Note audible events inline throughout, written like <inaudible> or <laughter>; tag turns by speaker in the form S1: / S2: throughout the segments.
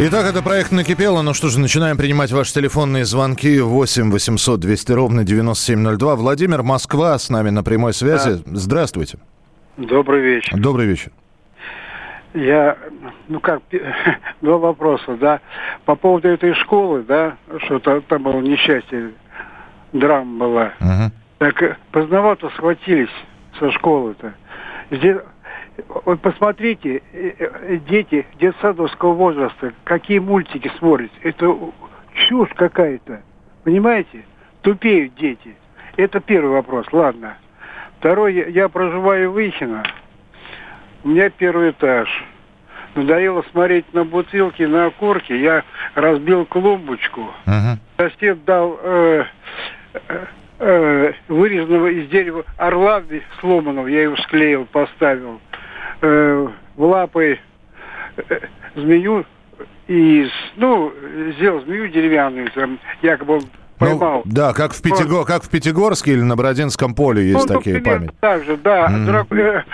S1: Итак, это проект «Накипело». Ну что же, начинаем принимать ваши телефонные звонки. 8 800 200 ровно 9702. Владимир, Москва, с нами на прямой связи. Да. Здравствуйте.
S2: Добрый вечер.
S1: Добрый вечер.
S2: Я, ну как, <laughs> два вопроса, да. По поводу этой школы, да, что -то, там было несчастье, драма была. Угу. Так э, поздновато схватились со школы-то. Здесь вот посмотрите, э, э, дети детсадовского возраста, какие мультики смотрят. Это чушь какая-то. Понимаете? Тупеют дети. Это первый вопрос. Ладно. Второй, я проживаю в Ихино. У меня первый этаж. Надоело смотреть на бутылки, на окурки. Я разбил клумбочку. Uh-huh. Сосед дал э, э, э, вырезанного из дерева орла сломанного. Я его склеил, поставил э, в лапы э, змею и, ну, сделал змею деревянную, там, якобы он ну, поймал.
S1: Ну, да, как в, Пятиго, как в Пятигорске или на Бородинском поле есть ну, такие памяти.
S2: Так же, да. Mm-hmm. Драк, э,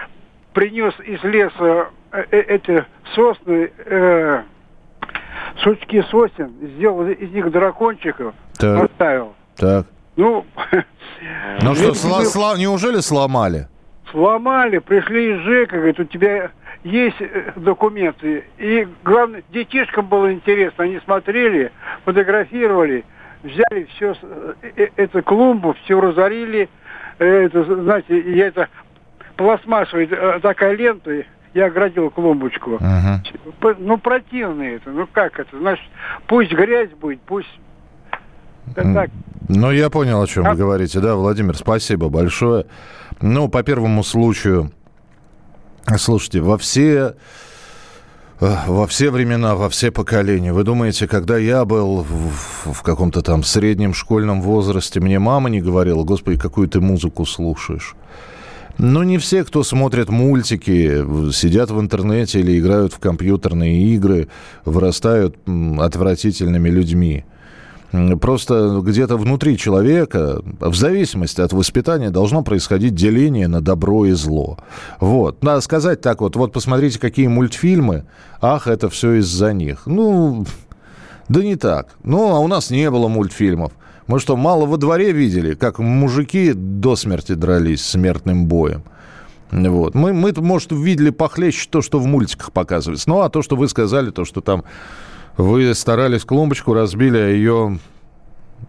S2: принес из леса э, э, эти сосны, э, сучки сосен, сделал из них дракончиков, так. поставил.
S1: Так.
S2: Ну,
S1: ну <laughs> что, сла- сла- неужели сломали?
S2: Сломали, пришли из ЖЭКа, говорит, у тебя есть э, документы. И главное, детишкам было интересно, они смотрели, фотографировали, взяли все, э, э, эту клумбу, все разорили. Это, знаете, я это пластмассовая такая лента, я оградил клумбочку. Uh-huh. Ну, противно это. Ну, как это? Значит, пусть грязь будет, пусть...
S1: так. Ну, я понял, о чем а? вы говорите. Да, Владимир, спасибо большое. Ну, по первому случаю, слушайте, во все э, во все времена, во все поколения. Вы думаете, когда я был в, в каком-то там среднем школьном возрасте, мне мама не говорила, господи, какую ты музыку слушаешь? Но не все, кто смотрит мультики, сидят в интернете или играют в компьютерные игры, вырастают отвратительными людьми. Просто где-то внутри человека, в зависимости от воспитания, должно происходить деление на добро и зло. Вот. Надо сказать так вот, вот посмотрите, какие мультфильмы, ах, это все из-за них. Ну, да не так. Ну, а у нас не было мультфильмов. Мы что, мало во дворе видели, как мужики до смерти дрались смертным боем? Вот. Мы, мы, может, видели похлеще то, что в мультиках показывается. Ну, а то, что вы сказали, то, что там вы старались клумбочку, разбили, а ее...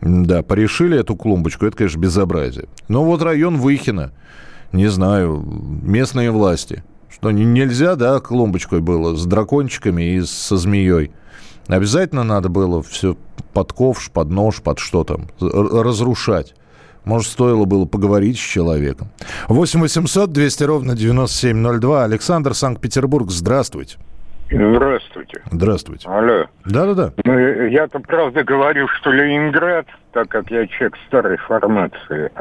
S1: Да, порешили эту клумбочку, это, конечно, безобразие. Но вот район Выхина, не знаю, местные власти. Что нельзя, да, клумбочкой было с дракончиками и со змеей. Обязательно надо было все под ковш, под нож, под что там, разрушать. Может, стоило было поговорить с человеком. 8 800 200 ровно 9702. Александр, Санкт-Петербург, здравствуйте.
S3: Здравствуйте.
S1: Здравствуйте.
S3: Алло.
S1: Да-да-да.
S3: Ну, я-то правда говорю, что Ленинград, так как я человек старой формации.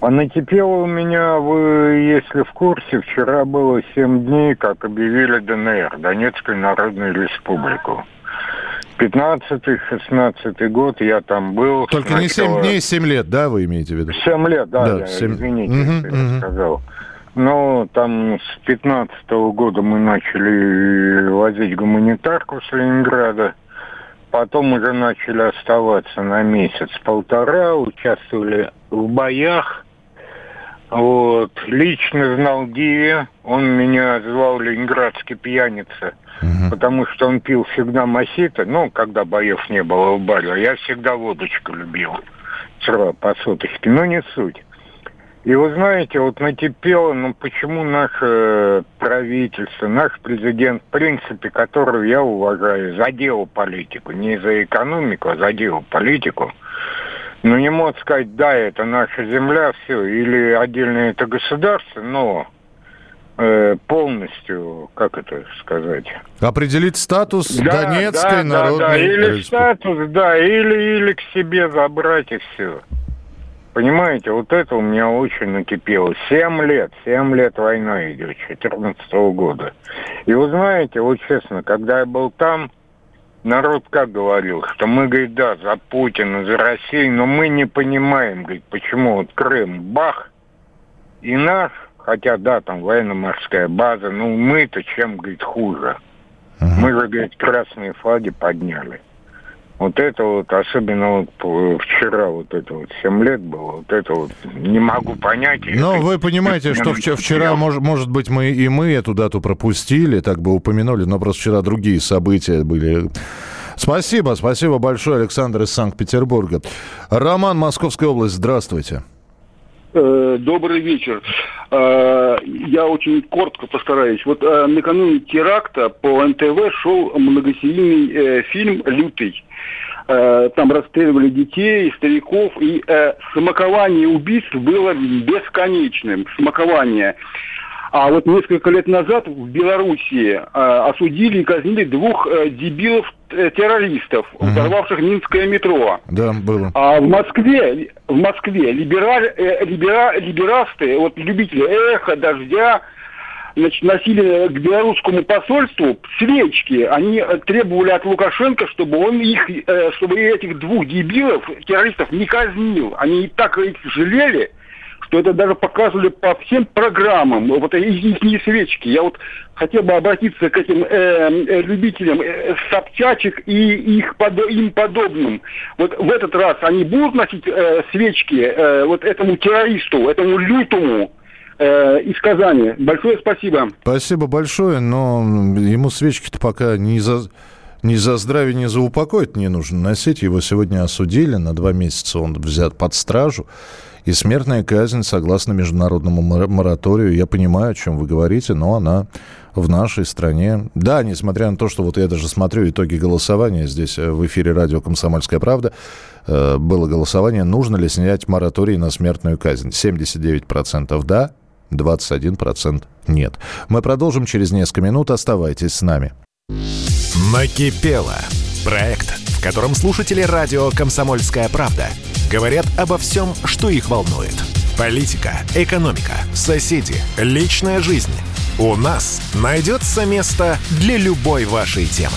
S3: А накипело у меня, вы, если в курсе, вчера было 7 дней, как объявили ДНР, Донецкую Народную Республику. 15-16 год я там был.
S1: Только сначала... не 7 дней, 7 лет, да, вы имеете в виду?
S3: 7 лет, да, да я, 7... извините, угу, угу. я сказал. Ну, там с 15 -го года мы начали возить гуманитарку с Ленинграда. Потом уже начали оставаться на месяц-полтора, участвовали в боях. Вот. Лично знал Диви, он меня звал ленинградский пьяница, угу. потому что он пил всегда масита, ну, когда боев не было в баре, а я всегда водочку любил, по суточке, но не суть. И вы знаете, вот накипело, ну почему наше правительство, наш президент, в принципе, которого я уважаю, за политику, не за экономику, а за политику, ну не мог сказать, да, это наша земля, все, или отдельно это государство, но э, полностью, как это сказать?
S1: Определить статус да, Донецкой да, народной да, да.
S3: Или статус, да, или, или к себе забрать и все. Понимаете, вот это у меня очень накипело. Семь лет, семь лет война идет, 14 года. И вы знаете, вот честно, когда я был там, народ как говорил, что мы, говорит, да, за Путина, за Россию, но мы не понимаем, говорит, почему вот Крым бах, и наш, хотя, да, там военно-морская база, ну мы-то чем, говорит, хуже. Uh-huh. Мы же, говорит, красные флаги подняли. Вот это вот, особенно вот вчера, вот это вот 7 лет было, вот это вот не могу понять.
S1: Но это, вы понимаете, это, что вчера, вчера может, может быть, мы и мы эту дату пропустили, так бы упомянули, но просто вчера другие события были. Спасибо, спасибо большое, Александр из Санкт-Петербурга. Роман, Московская область, здравствуйте.
S4: Э, добрый вечер. Э, я очень коротко постараюсь. Вот э, накануне теракта по НТВ шел многосерийный фильм «Лютый». Там расстреливали детей, стариков, и смакование убийств было бесконечным. Смакование. А вот несколько лет назад в Белоруссии э, осудили и казнили двух э, дебилов-террористов, угу. взорвавших Минское метро.
S1: Да, было.
S4: А в Москве, в Москве либераль, э, либера, либерасты, вот любители эхо, дождя, значит, носили к белорусскому посольству свечки. Они требовали от Лукашенко, чтобы он их, э, чтобы этих двух дебилов, террористов, не казнил. Они и так их жалели что это даже показывали по всем программам, вот их свечки. Я вот хотел бы обратиться к этим э, э, любителям э, собчачек и их под, им подобным. Вот в этот раз они будут носить э, свечки э, вот этому террористу, этому лютому, э, из Казани. Большое спасибо.
S1: Спасибо большое, но ему свечки-то пока не за... Ни за здравие, ни за упокой не нужно носить. Его сегодня осудили. На два месяца он взят под стражу. И смертная казнь, согласно международному мораторию, я понимаю, о чем вы говорите, но она в нашей стране. Да, несмотря на то, что вот я даже смотрю итоги голосования здесь э, в эфире радио «Комсомольская правда», э, было голосование, нужно ли снять мораторий на смертную казнь. 79% да, 21% нет. Мы продолжим через несколько минут. Оставайтесь с нами.
S5: Накипело. Проект, в котором слушатели радио «Комсомольская правда» говорят обо всем, что их волнует. Политика, экономика, соседи, личная жизнь. У нас найдется место для любой вашей темы.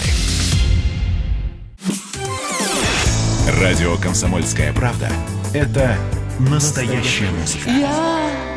S5: Радио «Комсомольская правда» — это настоящая музыка.
S6: Я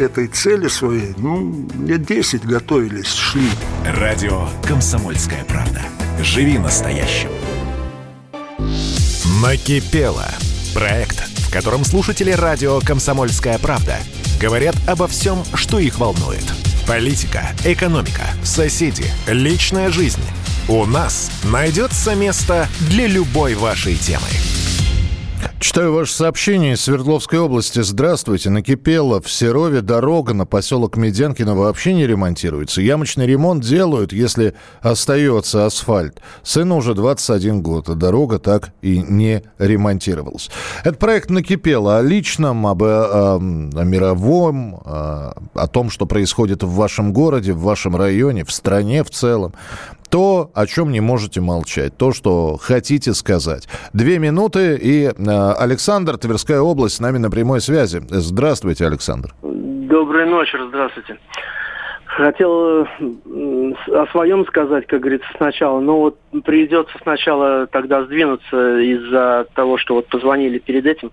S7: этой цели своей, ну, лет 10 готовились, шли.
S5: Радио «Комсомольская правда». Живи настоящим. Накипело. Проект, в котором слушатели радио «Комсомольская правда» говорят обо всем, что их волнует – Политика, экономика, соседи, личная жизнь. У нас найдется место для любой вашей темы.
S1: Читаю ваше сообщение из Свердловской области. Здравствуйте. Накипело в Серове дорога на поселок Медянкино вообще не ремонтируется. Ямочный ремонт делают, если остается асфальт. Сыну уже 21 год, а дорога так и не ремонтировалась. Этот проект накипело о личном, об, о, о мировом, о, о том, что происходит в вашем городе, в вашем районе, в стране в целом то, о чем не можете молчать, то, что хотите сказать. Две минуты, и э, Александр, Тверская область, с нами на прямой связи. Здравствуйте, Александр.
S8: Доброй ночи, здравствуйте. Хотел о своем сказать, как говорится, сначала. Но вот придется сначала тогда сдвинуться из-за того, что вот позвонили перед этим.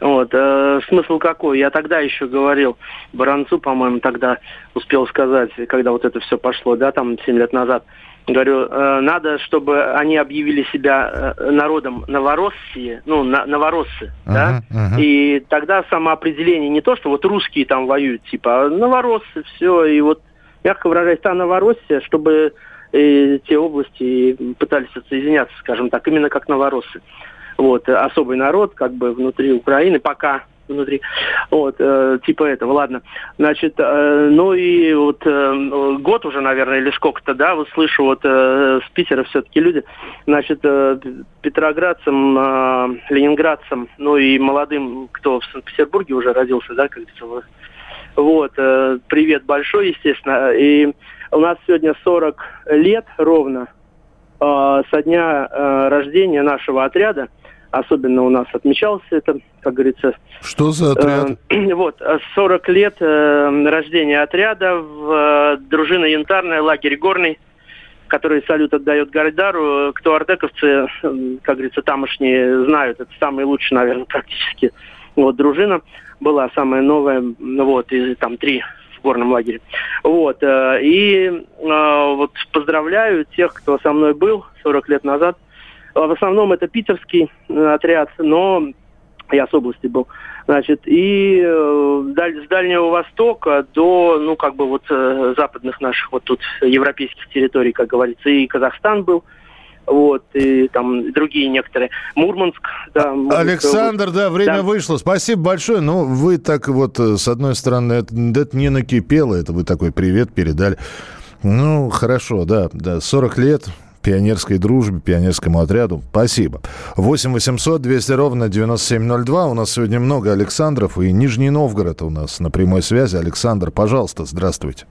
S8: Вот. Э, смысл какой? Я тогда еще говорил Баранцу, по-моему, тогда успел сказать, когда вот это все пошло, да, там 7 лет назад – Говорю, э, надо, чтобы они объявили себя э, народом Новороссии, ну, на, Новороссы, uh-huh, да, uh-huh. и тогда самоопределение не то, что вот русские там воюют, типа, а Новороссы, все, и вот мягко выражаясь, та Новороссия, чтобы э, те области пытались отсоединяться, скажем так, именно как новороссы. Вот, особый народ, как бы внутри Украины, пока внутри. Вот, э, типа этого, ладно. Значит, э, ну и вот э, год уже, наверное, или сколько-то, да, вот слышу вот э, с Питера все-таки люди, значит, э, петроградцам, э, ленинградцам, ну и молодым, кто в Санкт-Петербурге уже родился, да, как говорится, вот, э, привет большой, естественно. И у нас сегодня 40 лет ровно э, со дня э, рождения нашего отряда – особенно у нас отмечался это, как говорится.
S1: Что за отряд?
S8: Э, <clears throat> вот, 40 лет э, рождения отряда в э, дружина Янтарная, лагерь Горный, который салют отдает Гайдару. Кто артековцы, э, как говорится, тамошние знают, это самый лучший, наверное, практически вот дружина была самая новая, вот, и там три в горном лагере. Вот, э, и э, вот поздравляю тех, кто со мной был 40 лет назад – в основном это питерский э, отряд, но я с области был. Значит, и э, с Дальнего Востока до, ну, как бы вот э, западных наших вот тут европейских территорий, как говорится, и Казахстан был, вот, и там другие некоторые. Мурманск, да.
S1: Мурманск, Александр, да, время да. вышло. Спасибо большое. Ну, вы так вот, с одной стороны, это, это не накипело, это вы такой привет передали. Ну, хорошо, да, да, 40 лет, пионерской дружбе, пионерскому отряду. Спасибо. 8 800 200 ровно 9702. У нас сегодня много Александров, и Нижний Новгород у нас на прямой связи. Александр, пожалуйста, здравствуйте.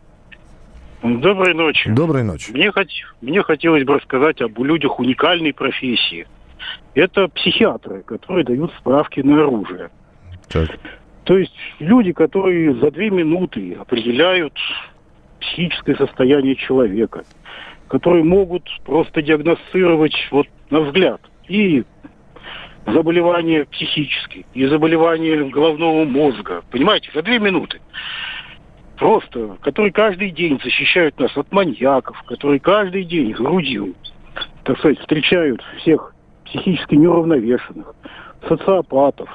S9: Доброй ночи.
S1: Доброй ночи.
S9: Мне, хот... Мне хотелось бы рассказать об людях уникальной профессии. Это психиатры, которые дают справки на оружие. Так. То есть люди, которые за две минуты определяют психическое состояние человека – которые могут просто диагностировать вот на взгляд и заболевания психические, и заболевания головного мозга. Понимаете, за две минуты. Просто, которые каждый день защищают нас от маньяков, которые каждый день грудью, так сказать, встречают всех психически неуравновешенных, социопатов,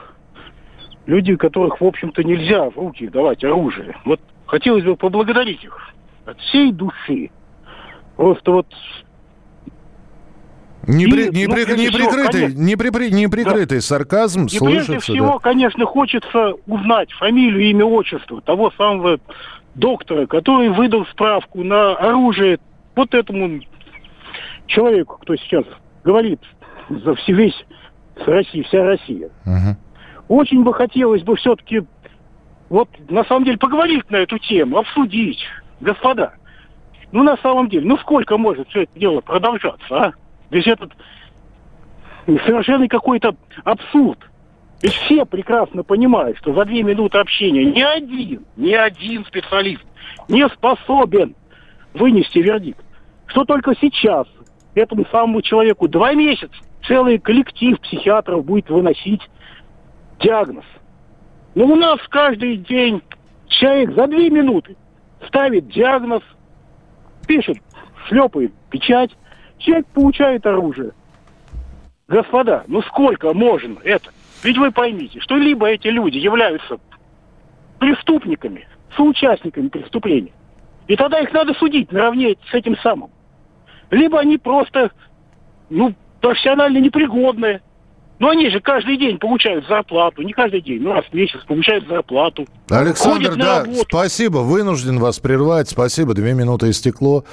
S9: люди, которых, в общем-то, нельзя в руки давать оружие. Вот хотелось бы поблагодарить их от всей души. Просто вот
S1: не, при, не, ну, при, не прикрытый, всего, не, при, не прикрытый да. сарказм и слышится.
S9: Прежде всего, да. конечно, хочется узнать фамилию, имя, отчество того самого доктора, который выдал справку на оружие вот этому человеку, кто сейчас говорит за все, весь с России, вся Россия. Угу. Очень бы хотелось бы все-таки вот на самом деле поговорить на эту тему, обсудить. Господа, ну, на самом деле, ну сколько может все это дело продолжаться, а? Ведь этот совершенно какой-то абсурд. Ведь все прекрасно понимают, что за две минуты общения ни один, ни один специалист не способен вынести вердикт. Что только сейчас этому самому человеку два месяца целый коллектив психиатров будет выносить диагноз. Но у нас каждый день человек за две минуты ставит диагноз – пишет, шлепает печать, человек получает оружие. Господа, ну сколько можно это? Ведь вы поймите, что либо эти люди являются преступниками, соучастниками преступления, и тогда их надо судить наравне с этим самым. Либо они просто, ну, профессионально непригодные, но они же каждый день получают зарплату, не каждый день, ну раз в месяц получают зарплату.
S1: Александр, да, спасибо, вынужден вас прервать, спасибо, две минуты истекло.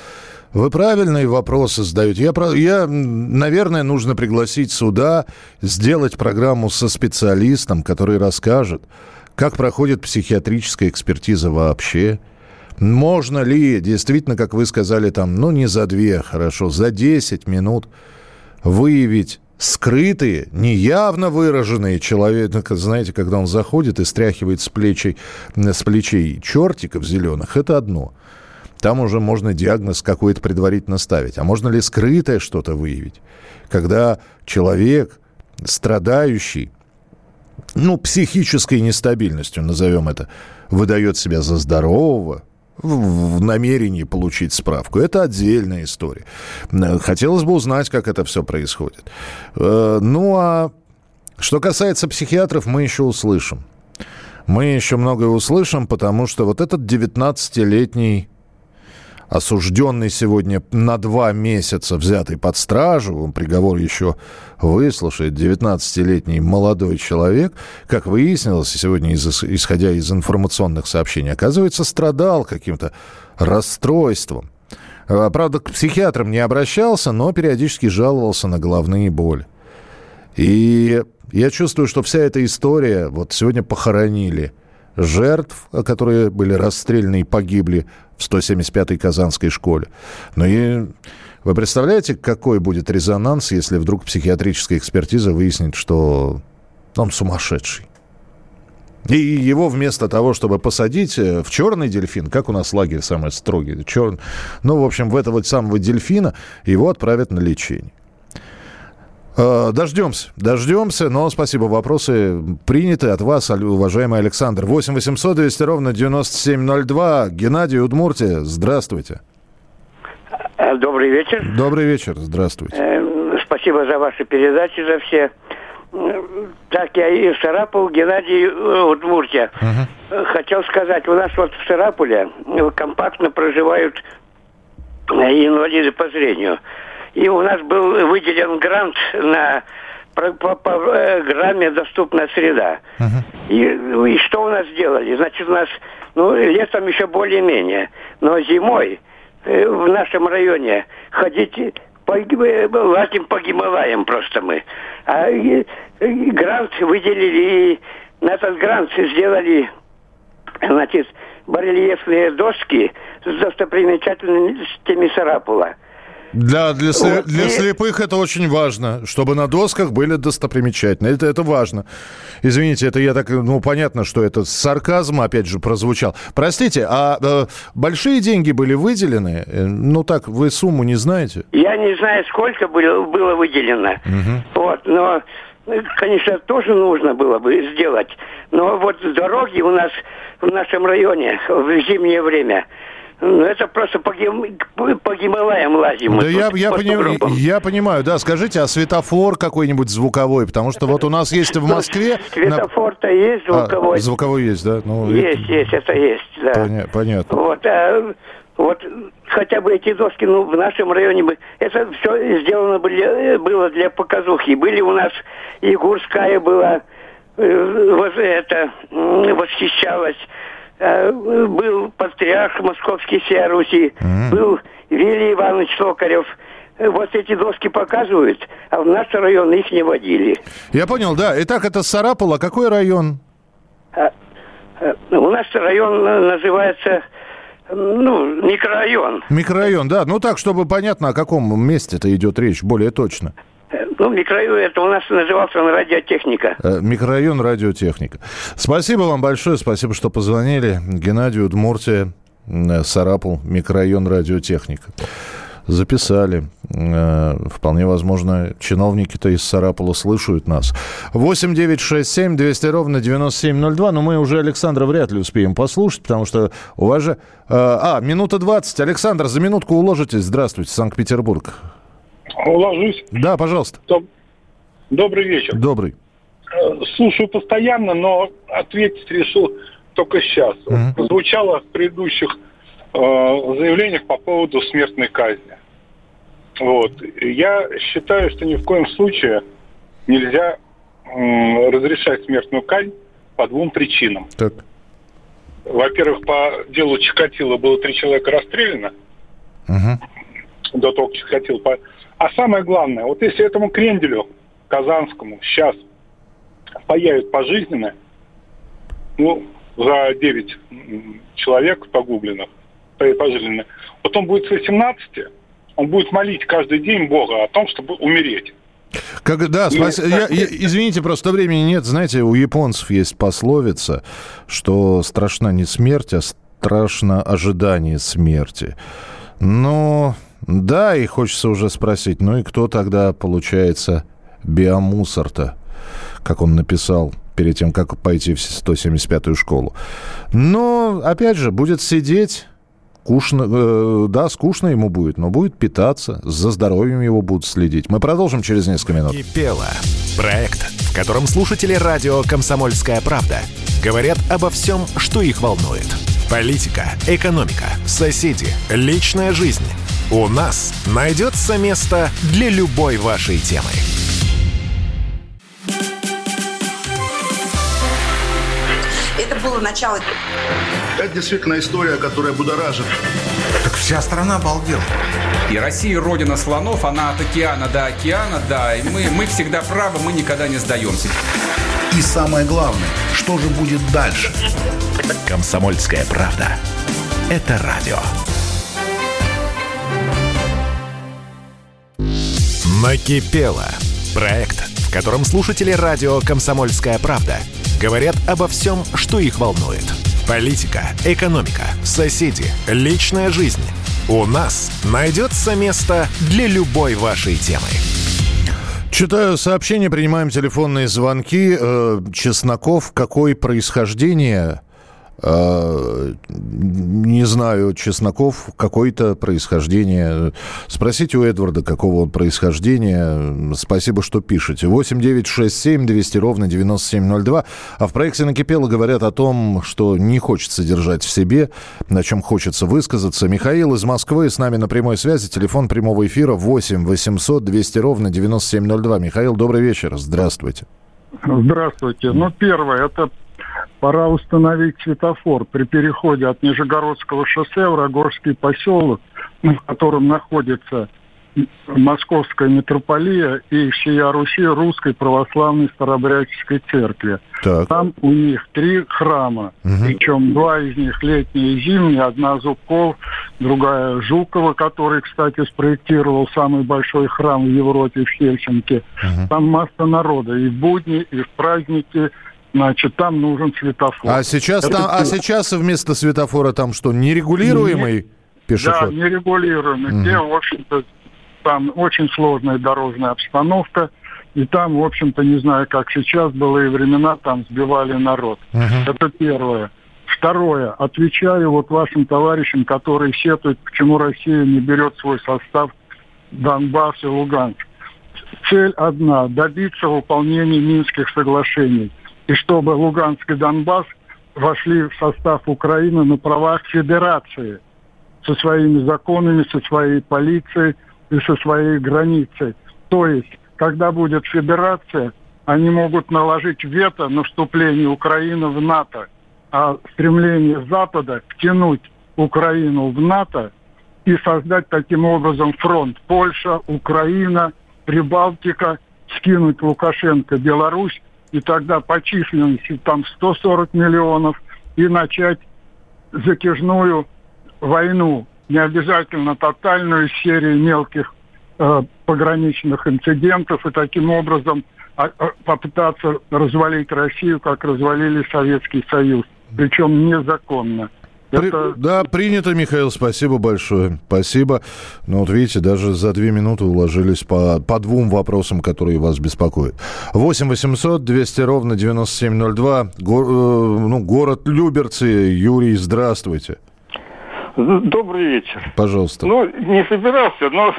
S1: Вы правильные вопросы задаете. Я, я, наверное, нужно пригласить сюда, сделать программу со специалистом, который расскажет, как проходит психиатрическая экспертиза вообще. Можно ли действительно, как вы сказали, там, ну не за две, хорошо, за 10 минут выявить скрытые, неявно выраженные человек, ну, знаете, когда он заходит и стряхивает с плечей, с плечей чертиков зеленых, это одно. Там уже можно диагноз какой-то предварительно ставить. А можно ли скрытое что-то выявить? Когда человек, страдающий, ну, психической нестабильностью, назовем это, выдает себя за здорового, в намерении получить справку. Это отдельная история. Хотелось бы узнать, как это все происходит. Э, ну а что касается психиатров, мы еще услышим. Мы еще многое услышим, потому что вот этот 19-летний осужденный сегодня на два месяца, взятый под стражу, он приговор еще выслушает, 19-летний молодой человек, как выяснилось сегодня, исходя из информационных сообщений, оказывается, страдал каким-то расстройством. А, правда, к психиатрам не обращался, но периодически жаловался на головные боли. И я чувствую, что вся эта история, вот сегодня похоронили жертв, которые были расстреляны и погибли в 175-й Казанской школе. Но и вы представляете, какой будет резонанс, если вдруг психиатрическая экспертиза выяснит, что он сумасшедший? И его вместо того, чтобы посадить э, в черный дельфин, как у нас лагерь самый строгий, черный, ну, в общем, в этого самого дельфина его отправят на лечение. Э, дождемся, дождемся, но спасибо. Вопросы приняты от вас, уважаемый Александр. 8 800 200 ровно 9702. Геннадий Удмуртия, здравствуйте.
S10: Э, добрый вечер.
S1: Добрый вечер, здравствуйте.
S10: Э, спасибо за ваши передачи, за все. Так, я из Сарапул, Геннадий Удмуртия. Угу. Хотел сказать, у нас вот в Сарапуле компактно проживают инвалиды по зрению. И у нас был выделен грант на по, по программе «Доступная среда». Uh-huh. И, и что у нас сделали? Значит, у нас, ну, летом еще более-менее, но зимой э, в нашем районе ходить по, лазим по Гималаям просто мы. А и, и грант выделили, и на этот грант сделали, значит, барельефные доски с достопримечательностями Сарапула.
S1: Для, для, вот. для слепых это очень важно, чтобы на досках были достопримечательные. Это, это важно. Извините, это я так, ну, понятно, что это сарказм, опять же, прозвучал. Простите, а э, большие деньги были выделены? Э, ну, так, вы сумму не знаете?
S10: Я не знаю, сколько было, было выделено. Угу. Вот, но, конечно, тоже нужно было бы сделать. Но вот дороги у нас в нашем районе в зимнее время – ну, это просто по, гим... по Гималаям лазим.
S1: Да я, я, пони... я понимаю, да. Скажите, а светофор какой-нибудь звуковой? Потому что вот у нас есть в Москве...
S10: Светофор-то есть а, звуковой.
S1: А, звуковой есть, да?
S10: Ну, есть, это... есть, это есть, да.
S1: Поня... Понятно.
S10: Вот, а, вот хотя бы эти доски, ну, в нашем районе бы... Это все сделано было для показухи. Были у нас и Гурская была, э, это, восхищалась был патриарх Московский сия Руси, mm-hmm. был Вилли Иванович Токарев. Э, вот эти доски показывают, а в наш район их не водили.
S1: Я понял, да. Итак, это Сарапула. Какой район? А,
S10: а, у нас район называется ну, микрорайон.
S1: Микрорайон, да. Ну так, чтобы понятно, о каком месте-то идет речь, более точно.
S10: Ну, микрорайон это у нас назывался он радиотехника.
S1: Э, микрорайон радиотехника. Спасибо вам большое, спасибо, что позвонили. Геннадий Удмуртия, э, Сарапул, микрорайон радиотехника. Записали. Э, вполне возможно, чиновники-то из Сарапула слышат нас. 8 9 6 7 200 ровно 9702. Но мы уже Александра вряд ли успеем послушать, потому что у вас же... А, минута 20. Александр, за минутку уложитесь. Здравствуйте, Санкт-Петербург.
S11: Уложусь?
S1: Да, пожалуйста.
S11: Добрый вечер.
S1: Добрый.
S11: Э, слушаю постоянно, но ответить решил только сейчас. Угу. Прозвучало в предыдущих э, заявлениях по поводу смертной казни. Вот. Я считаю, что ни в коем случае нельзя э, разрешать смертную казнь по двум причинам.
S1: Так.
S11: Во-первых, по делу Чикатило было три человека расстреляно. Угу. До того, как Чикатило а самое главное, вот если этому кренделю казанскому сейчас появят пожизненно, ну, за 9 человек погубленных, пожизненно, вот он будет с 18, он будет молить каждый день Бога о том, чтобы умереть.
S1: Как, да, спас... я, я, извините, просто времени нет. Знаете, у японцев есть пословица, что страшна не смерть, а страшно ожидание смерти. Но да, и хочется уже спросить, ну и кто тогда, получается, биомусор-то, как он написал перед тем, как пойти в 175-ю школу. Но, опять же, будет сидеть, кушно, э, да, скучно ему будет, но будет питаться, за здоровьем его будут следить. Мы продолжим через несколько минут.
S5: Кипело. Проект, в котором слушатели радио «Комсомольская правда» говорят обо всем, что их волнует – Политика, экономика, соседи, личная жизнь. У нас найдется место для любой вашей темы.
S12: Это было начало.
S13: Это действительно история, которая будоражит.
S14: Так вся страна обалдела.
S15: И Россия родина слонов, она от океана до океана, да. И мы, мы всегда правы, мы никогда не сдаемся.
S14: И самое главное, что же будет дальше?
S5: Комсомольская правда. Это радио. Накипело. Проект, в котором слушатели радио «Комсомольская правда» говорят обо всем, что их волнует. Политика, экономика, соседи, личная жизнь. У нас найдется место для любой вашей темы.
S1: Читаю сообщения, принимаем телефонные звонки. Э, Чесноков, какое происхождение не знаю, Чесноков какое-то происхождение. Спросите у Эдварда, какого он происхождения. Спасибо, что пишете. 8 9 6 7 200 ровно 9702. А в проекте «Накипело» говорят о том, что не хочется держать в себе, на чем хочется высказаться. Михаил из Москвы с нами на прямой связи. Телефон прямого эфира 8 800 200 ровно 9702. Михаил, добрый вечер. Здравствуйте.
S16: Здравствуйте. Ну, первое, это пора установить светофор при переходе от Нижегородского шоссе в Рогорский поселок, в котором находится Московская митрополия и всея Руси Русской Православной Старобрядческой Церкви. Так. Там у них три храма, угу. причем два из них летние и зимние, одна Зубков, другая Жукова, который, кстати, спроектировал самый большой храм в Европе, в Хельсинки. Угу. Там масса народа и в будни, и в праздники, значит, там нужен светофор.
S1: А сейчас, Это там, а сейчас вместо светофора там что, нерегулируемый не, пешеход?
S16: Да, нерегулируемый, угу. где, в общем-то, там очень сложная дорожная обстановка, и там, в общем-то, не знаю, как сейчас, было и времена, там сбивали народ. Угу. Это первое. Второе. Отвечаю вот вашим товарищам, которые сетуют, почему Россия не берет свой состав Донбасс и Луганск. Цель одна – добиться выполнения Минских соглашений – и чтобы Луганск и Донбасс вошли в состав Украины на правах федерации со своими законами, со своей полицией и со своей границей. То есть, когда будет федерация, они могут наложить вето на вступление Украины в НАТО, а стремление Запада втянуть Украину в НАТО и создать таким образом фронт Польша, Украина, Прибалтика, скинуть Лукашенко, Беларусь и тогда по численности там 140 миллионов, и начать затяжную войну, не обязательно тотальную серию мелких э, пограничных инцидентов, и таким образом а, а, попытаться развалить Россию, как развалили Советский Союз, причем незаконно.
S1: При... Это... Да, принято, Михаил, спасибо большое. Спасибо. Ну вот видите, даже за две минуты уложились по, по двум вопросам, которые вас беспокоят. 8 800 200 ровно 9702. Го, э, ну, город Люберцы. Юрий, здравствуйте.
S17: Добрый вечер.
S1: Пожалуйста.
S17: Ну, не собирался, но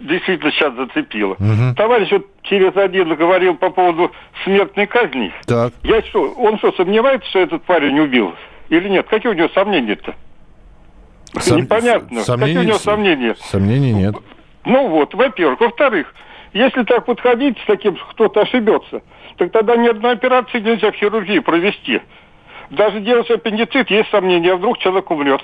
S17: действительно сейчас зацепило. Угу. Товарищ вот через один говорил по поводу смертной казни.
S1: Так.
S17: Я что, он что, сомневается, что этот парень убил? Или нет? Какие у него сомнения-то? Сом... Непонятно. Сомнений... Какие у него сомнения?
S1: Сомнений нет.
S17: Ну вот, во-первых. Во-вторых, если так подходить с таким, кто-то ошибется, так тогда ни одной операции нельзя в хирургии провести. Даже делать аппендицит, есть сомнения, а вдруг человек умрет.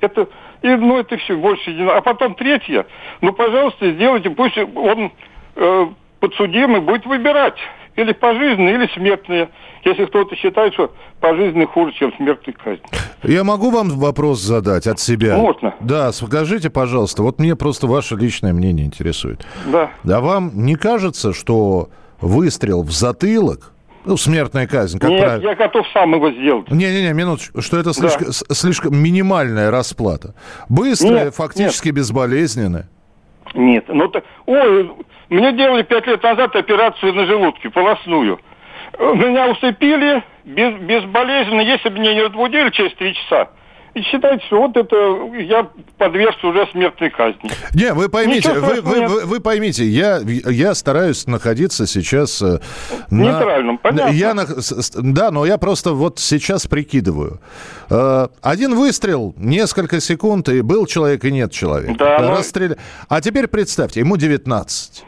S17: Это, и, ну, это все, больше не А потом третье, ну, пожалуйста, сделайте, пусть он э, подсудимый будет выбирать. Или пожизненные, или смертные. Если кто-то считает, что пожизненный хуже, чем смертный казнь.
S1: Я могу вам вопрос задать от себя?
S17: Можно.
S1: Да, скажите, пожалуйста, вот мне просто ваше личное мнение интересует.
S17: Да.
S1: А вам не кажется, что выстрел в затылок ну, смертная казнь, как
S17: Нет,
S1: правило.
S17: я готов сам его сделать.
S1: Не-не-не, минуточку, что это слишком, да. слишком минимальная расплата. Быстрая, нет, фактически нет. безболезненная.
S17: Нет, ну то, ой, мне делали пять лет назад операцию на желудке, полостную. Меня усыпили без, безболезненно, если бы меня не разбудили через три часа, и считайте, что вот это я подвергся уже смертной казни.
S1: Не, вы поймите, вы, вы, вы, вы поймите, я, я стараюсь находиться сейчас э,
S17: на... Нейтральном, понятно.
S1: Я на, да, но я просто вот сейчас прикидываю. Э, один выстрел, несколько секунд, и был человек, и нет человека. Да, но... Расстреля... А теперь представьте, ему 19.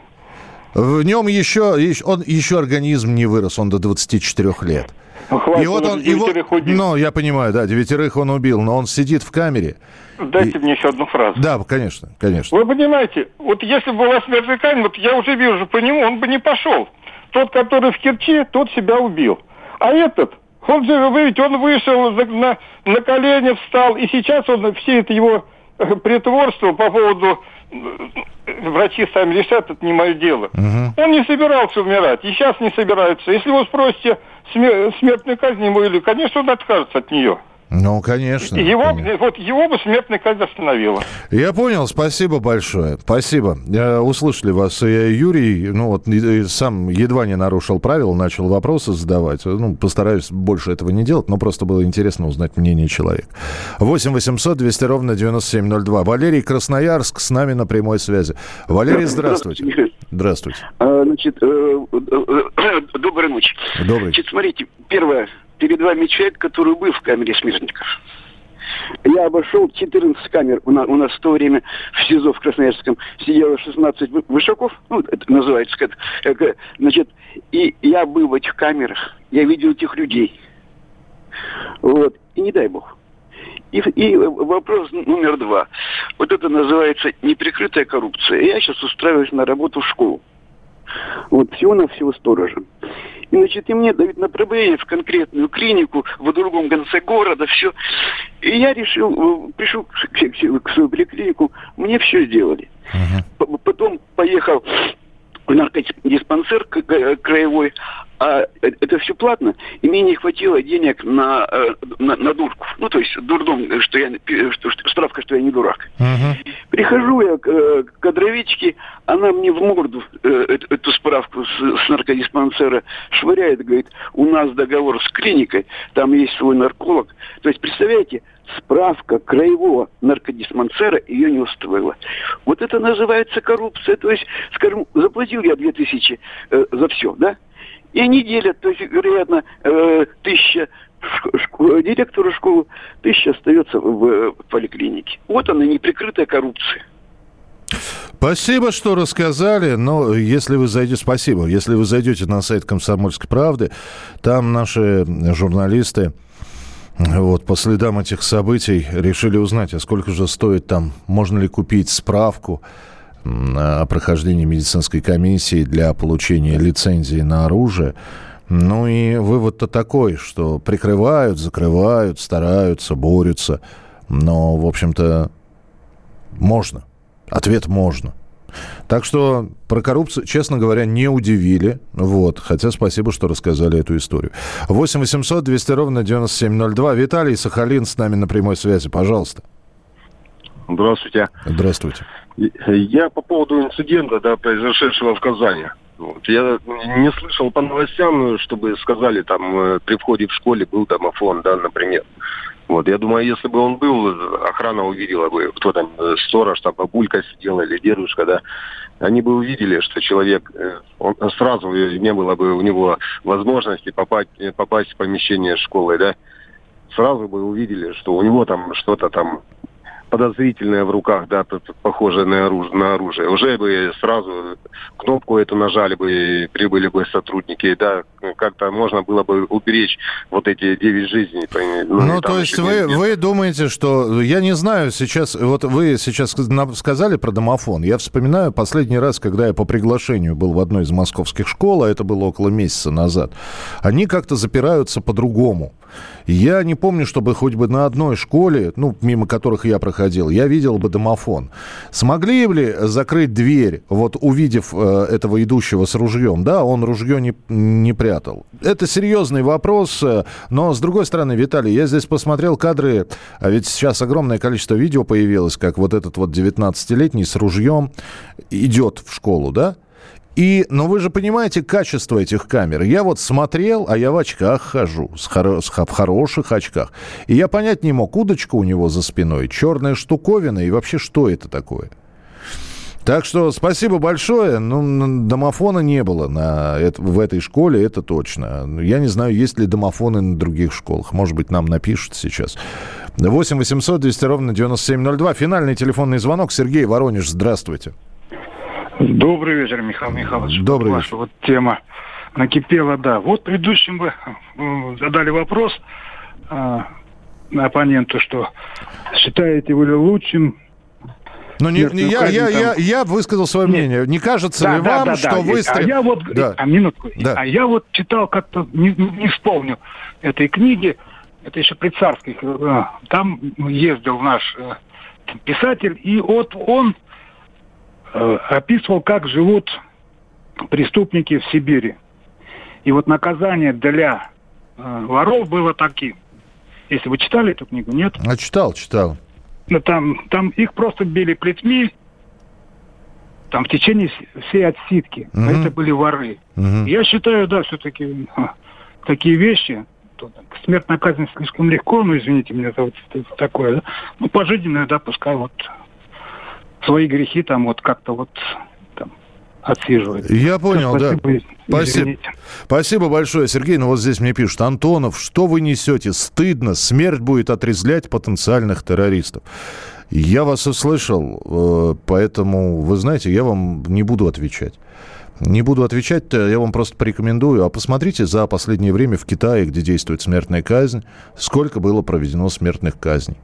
S1: В нем еще, он еще организм не вырос, он до 24 лет.
S17: Хватит, и вот он, его,
S1: ну, я понимаю, да, девятерых он убил, но он сидит в камере.
S17: Дайте и... мне еще одну фразу.
S1: Да, конечно, конечно.
S17: Вы понимаете, вот если бы была смертная казнь, вот я уже вижу по нему, он бы не пошел. Тот, который в Керчи, тот себя убил. А этот, он же, вы видите, он вышел на, на колени, встал, и сейчас он, все это его э, притворство по поводу врачи сами решат, это не мое дело. Угу. Он не собирался умирать, и сейчас не собирается. Если вы спросите, смертной казни ему или, конечно, он откажется от нее.
S1: Ну, конечно.
S17: Его,
S1: конечно.
S17: Вот его бы смертная казнь остановила.
S1: Я понял, спасибо большое. Спасибо. Услышали вас. Я Юрий, ну вот сам едва не нарушил правила, начал вопросы задавать. Ну, постараюсь больше этого не делать, но просто было интересно узнать мнение человека. 8 800 200 ровно 9702. Валерий Красноярск с нами на прямой связи. Валерий, здравствуйте. Здравствуйте.
S18: А, значит, э, э, доброй ночи.
S1: Добрый.
S18: Значит, смотрите, первое перед вами человек, который был в камере смертников. Я обошел 14 камер. У нас, у нас в то время в СИЗО в Красноярском сидело 16 вышаков. Ну, это называется как, Значит, и я был в этих камерах. Я видел этих людей. Вот. И не дай бог. И, и вопрос номер два. Вот это называется неприкрытая коррупция. Я сейчас устраиваюсь на работу в школу. Вот всего на всего сторожа. И, значит, и мне дают направление в конкретную клинику в другом конце города, все. И я решил, э, пришел к, к, к своей поликлинику, мне все сделали. Uh-huh. Потом поехал в наркодиспансер краевой, а это все платно, и мне не хватило денег на, э, на, на дурку. Ну, то есть дурдом, что я, что, справка, что я не дурак. Uh-huh. Прихожу я к э, кадровичке, она мне в морду э, эту, эту справку с, с наркодиспансера швыряет, говорит, у нас договор с клиникой, там есть свой нарколог. То есть, представляете, справка краевого наркодиспансера ее не устроила. Вот это называется коррупция. То есть, скажем, заплатил я 2000 э, за все, да? И они делят, то есть, вероятно, э, тысяча школ, директору школы, тысяча остается в, в поликлинике. Вот она, неприкрытая коррупция.
S1: Спасибо, что рассказали. Но если вы зайдете, спасибо. Если вы зайдете на сайт Комсомольской правды, там наши журналисты вот, по следам этих событий решили узнать, а сколько же стоит там, можно ли купить справку о прохождении медицинской комиссии для получения лицензии на оружие. Ну и вывод-то такой, что прикрывают, закрывают, стараются, борются. Но, в общем-то, можно. Ответ можно. Так что про коррупцию, честно говоря, не удивили. Вот. Хотя спасибо, что рассказали эту историю. 8 800 200 ровно 9702. Виталий Сахалин с нами на прямой связи. Пожалуйста.
S19: Здравствуйте.
S1: Здравствуйте.
S19: Я по поводу инцидента, да, произошедшего в Казани. Вот. Я не слышал по новостям, чтобы сказали, там э, при входе в школе был домофон, да, например. Вот, я думаю, если бы он был, охрана увидела бы, кто там, э, сторож, там бабулька сидела или дедушка, да, они бы увидели, что человек, э, он сразу не было бы у него возможности попасть, попасть в помещение школы, да, сразу бы увидели, что у него там что-то там подозрительное в руках, да, похожее на оружие, на оружие. Уже бы сразу кнопку эту нажали бы, и прибыли бы сотрудники, да, как-то можно было бы уберечь вот эти девять жизней.
S1: Ну, ну то есть вы, вы думаете, что, я не знаю, сейчас, вот вы сейчас сказали про домофон. Я вспоминаю последний раз, когда я по приглашению был в одной из московских школ, а это было около месяца назад, они как-то запираются по-другому. Я не помню, чтобы хоть бы на одной школе, ну, мимо которых я проходил, я видел бы домофон. Смогли ли закрыть дверь, вот увидев э, этого идущего с ружьем? Да, он ружье не, не прятал. Это серьезный вопрос, э, но, с другой стороны, Виталий, я здесь посмотрел кадры, а ведь сейчас огромное количество видео появилось, как вот этот вот 19-летний с ружьем идет в школу, да? И, но вы же понимаете качество этих камер. Я вот смотрел, а я в очках хожу, с хоро- с, в хороших очках. И я понять не мог, удочка у него за спиной, черная штуковина, и вообще что это такое? Так что спасибо большое. Ну, домофона не было на, в этой школе, это точно. Я не знаю, есть ли домофоны на других школах. Может быть, нам напишут сейчас. 8 800 200 ровно 9702. Финальный телефонный звонок. Сергей Воронеж, здравствуйте.
S9: Добрый вечер, Михаил Михайлович.
S1: Добрый
S9: Ваша
S1: вечер.
S9: вот тема накипела, да. Вот предыдущим вы э, задали вопрос э, оппоненту, что считаете вы лучшим
S1: ну, не, не, я, я, я, я высказал свое мнение. Не кажется
S9: да,
S1: ли
S9: да,
S1: вам,
S9: да,
S1: что
S9: да.
S1: выстрел...
S9: А я вот,
S1: да.
S9: а минутку,
S1: Да.
S9: а я вот читал как-то, не, не вспомню этой книги, это еще при царских, э, там ездил наш э, писатель, и вот он описывал, как живут преступники в Сибири. И вот наказание для э, воров было таким. Если вы читали эту книгу, нет?
S1: А читал, читал.
S9: Ну, там, там их просто били плетьми, там в течение вс- всей отсидки. А
S1: Мгм.
S9: Это были воры.
S1: Мгм.
S9: Я считаю, да, все-таки такие вещи, то, так, смертная казнь слишком легко, ну, извините меня за вот такое, да. ну, пожизненное, да, пускай вот свои грехи там вот как-то вот там.
S1: Я понял, да.
S9: Спасибо,
S1: Спасибо.
S9: извините.
S1: Спасибо большое, Сергей. Ну вот здесь мне пишут, Антонов, что вы несете? Стыдно, смерть будет отрезвлять потенциальных террористов. Я вас услышал, э, поэтому, вы знаете, я вам не буду отвечать. Не буду отвечать, э, я вам просто порекомендую. А посмотрите за последнее время в Китае, где действует смертная казнь, сколько было проведено смертных казней.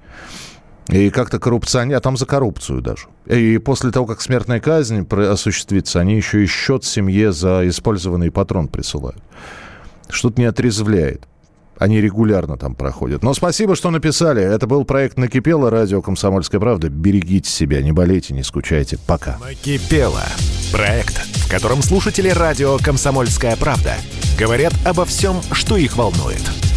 S1: И как-то коррупционер, а там за коррупцию даже. И после того, как смертная казнь осуществится, они еще и счет семье за использованный патрон присылают. Что-то не отрезвляет. Они регулярно там проходят. Но спасибо, что написали. Это был проект «Накипело», радио «Комсомольская правда». Берегите себя, не болейте, не скучайте. Пока.
S5: Накипело. Проект, в котором слушатели радио «Комсомольская правда» говорят обо всем, что их волнует.